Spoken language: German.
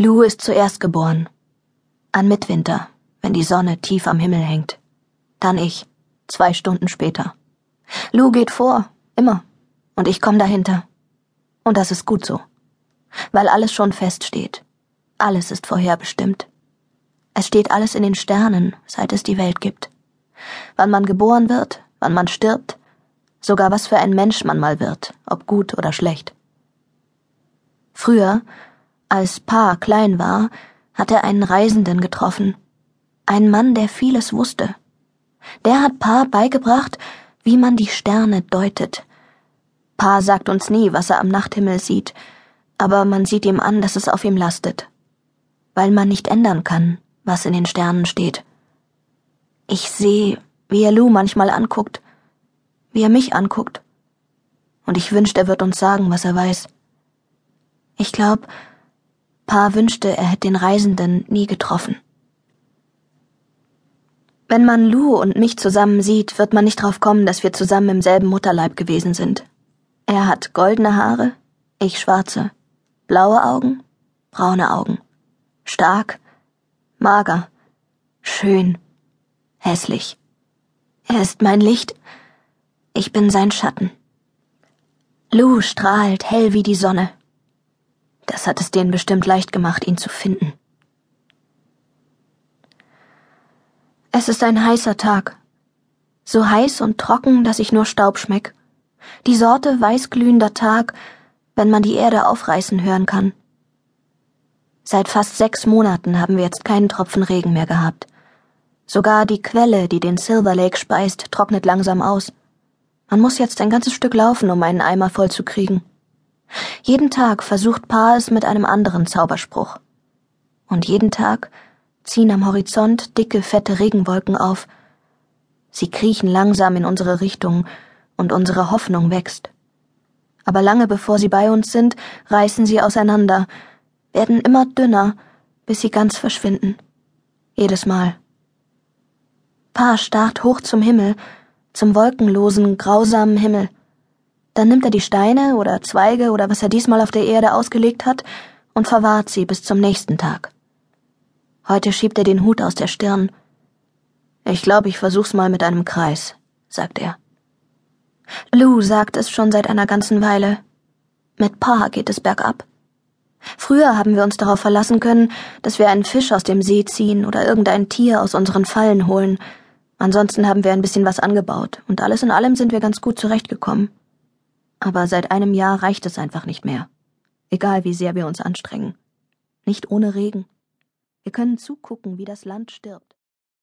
Lou ist zuerst geboren. An Mitwinter, wenn die Sonne tief am Himmel hängt. Dann ich, zwei Stunden später. Lou geht vor, immer. Und ich komme dahinter. Und das ist gut so. Weil alles schon feststeht. Alles ist vorherbestimmt. Es steht alles in den Sternen, seit es die Welt gibt. Wann man geboren wird, wann man stirbt, sogar was für ein Mensch man mal wird, ob gut oder schlecht. Früher, als Pa klein war, hat er einen Reisenden getroffen. Einen Mann, der vieles wusste. Der hat Pa beigebracht, wie man die Sterne deutet. Pa sagt uns nie, was er am Nachthimmel sieht, aber man sieht ihm an, dass es auf ihm lastet. Weil man nicht ändern kann, was in den Sternen steht. Ich sehe, wie er Lou manchmal anguckt, wie er mich anguckt. Und ich wünschte, er wird uns sagen, was er weiß. Ich glaub, Pa wünschte, er hätte den Reisenden nie getroffen. Wenn man Lou und mich zusammen sieht, wird man nicht drauf kommen, dass wir zusammen im selben Mutterleib gewesen sind. Er hat goldene Haare, ich schwarze, blaue Augen, braune Augen, stark, mager, schön, hässlich. Er ist mein Licht, ich bin sein Schatten. Lou strahlt hell wie die Sonne. Das hat es denen bestimmt leicht gemacht, ihn zu finden. Es ist ein heißer Tag. So heiß und trocken, dass ich nur Staub schmeck. Die Sorte weißglühender Tag, wenn man die Erde aufreißen hören kann. Seit fast sechs Monaten haben wir jetzt keinen Tropfen Regen mehr gehabt. Sogar die Quelle, die den Silver Lake speist, trocknet langsam aus. Man muss jetzt ein ganzes Stück laufen, um einen Eimer voll zu kriegen. Jeden Tag versucht Pa es mit einem anderen Zauberspruch. Und jeden Tag ziehen am Horizont dicke, fette Regenwolken auf. Sie kriechen langsam in unsere Richtung, und unsere Hoffnung wächst. Aber lange bevor sie bei uns sind, reißen sie auseinander, werden immer dünner, bis sie ganz verschwinden. Jedes Mal. Pa starrt hoch zum Himmel, zum wolkenlosen, grausamen Himmel. Dann nimmt er die Steine oder Zweige oder was er diesmal auf der Erde ausgelegt hat und verwahrt sie bis zum nächsten Tag. Heute schiebt er den Hut aus der Stirn. Ich glaube, ich versuch's mal mit einem Kreis, sagt er. Lou sagt es schon seit einer ganzen Weile. Mit Pa geht es bergab. Früher haben wir uns darauf verlassen können, dass wir einen Fisch aus dem See ziehen oder irgendein Tier aus unseren Fallen holen. Ansonsten haben wir ein bisschen was angebaut, und alles in allem sind wir ganz gut zurechtgekommen aber seit einem Jahr reicht es einfach nicht mehr. Egal wie sehr wir uns anstrengen. Nicht ohne Regen. Wir können zugucken, wie das Land stirbt.